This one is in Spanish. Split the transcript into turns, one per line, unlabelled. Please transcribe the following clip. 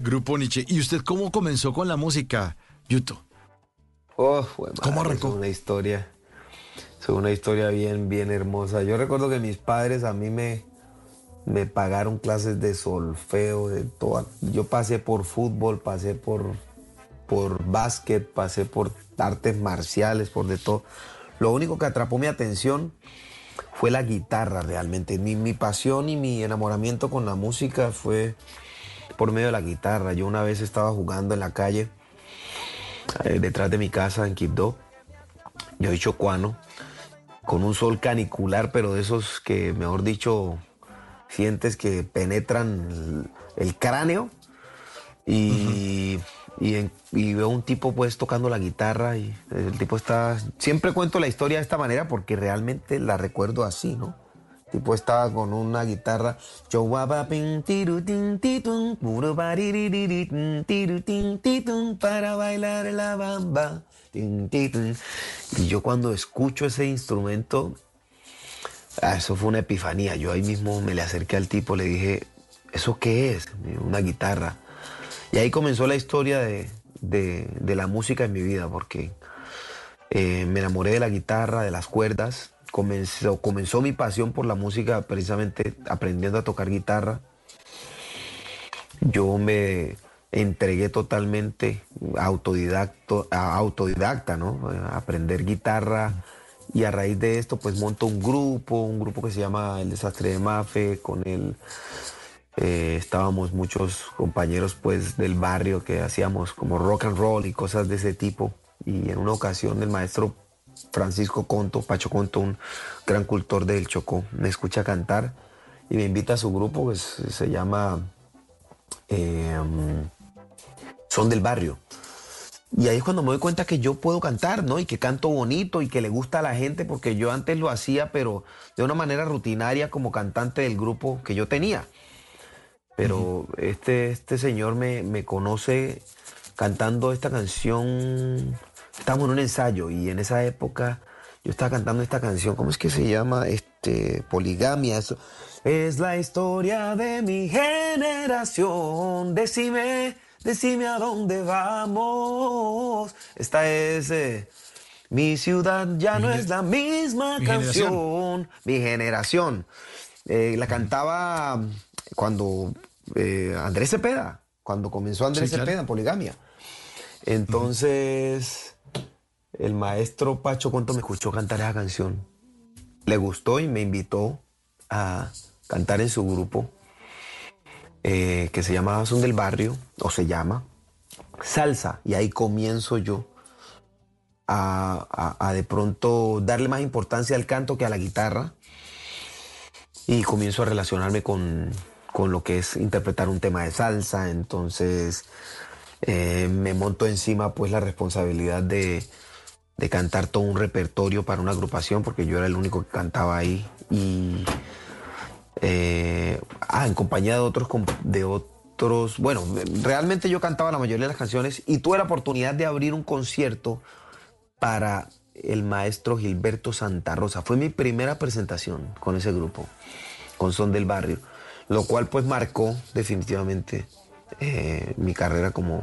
Grupo Nietzsche. ¿Y usted cómo comenzó con la música, Yuto?
Oh, fue madre,
¿Cómo arrancó?
Es una historia. Es una historia bien, bien hermosa. Yo recuerdo que mis padres a mí me, me pagaron clases de solfeo, de toda. Yo pasé por fútbol, pasé por, por básquet, pasé por artes marciales, por de todo. Lo único que atrapó mi atención fue la guitarra realmente. Mi, mi pasión y mi enamoramiento con la música fue por medio de la guitarra. Yo una vez estaba jugando en la calle, eh, detrás de mi casa en Quibdó, yo soy chocuano, con un sol canicular, pero de esos que, mejor dicho, sientes que penetran el, el cráneo. Y, y, en- y veo un tipo pues tocando la guitarra y el tipo está... Siempre cuento la historia de esta manera porque realmente la recuerdo así, ¿no? Tipo estaba con una guitarra. Yo para bailar la bamba. Y yo cuando escucho ese instrumento, ah, eso fue una epifanía. Yo ahí mismo me le acerqué al tipo, le dije, ¿eso qué es? Una guitarra. Y ahí comenzó la historia de, de- de la música en mi vida, porque eh, me enamoré de la guitarra, de las cuerdas. Comenzó, comenzó mi pasión por la música precisamente aprendiendo a tocar guitarra. Yo me entregué totalmente autodidacto, autodidacta, ¿no? A aprender guitarra y a raíz de esto pues monto un grupo, un grupo que se llama El Desastre de Mafe, con él eh, estábamos muchos compañeros pues del barrio que hacíamos como rock and roll y cosas de ese tipo y en una ocasión el maestro Francisco Conto, Pacho Conto, un gran cultor del Chocó, me escucha cantar y me invita a su grupo que se se llama eh, Son del Barrio. Y ahí es cuando me doy cuenta que yo puedo cantar, ¿no? Y que canto bonito y que le gusta a la gente, porque yo antes lo hacía, pero de una manera rutinaria como cantante del grupo que yo tenía. Pero este, este señor me, me conoce cantando esta canción. Estábamos en un ensayo y en esa época yo estaba cantando esta canción. ¿Cómo es que se llama? Este, Poligamia. Eso. Es la historia de mi generación. Decime, decime a dónde vamos. Esta es. eh, mi ciudad ya no es la misma
mi
canción. Mi generación. Eh, la cantaba cuando eh, Andrés Cepeda, cuando comenzó Andrés
Sí, claro.
Cepeda en Poligamia. Entonces, el maestro Pacho Conto me escuchó cantar esa canción. Le gustó y me invitó a cantar en su grupo, eh, que se llamaba Son del Barrio, o se llama Salsa. Y ahí comienzo yo a, a- de pronto darle más importancia al canto que a la guitarra. Y comienzo a relacionarme con, con lo que es interpretar un tema de salsa. Entonces eh, me monto encima pues la responsabilidad de, cantar todo un repertorio para una agrupación, porque yo era el único que cantaba ahí. Y eh, ah, en compañía de otros, de otros, bueno, realmente yo cantaba la mayoría de las canciones y tuve la oportunidad de abrir un concierto para el maestro Gilberto Santa Rosa. Fue mi primera presentación con ese grupo, con Son del Barrio, lo cual pues marcó definitivamente eh, mi carrera como,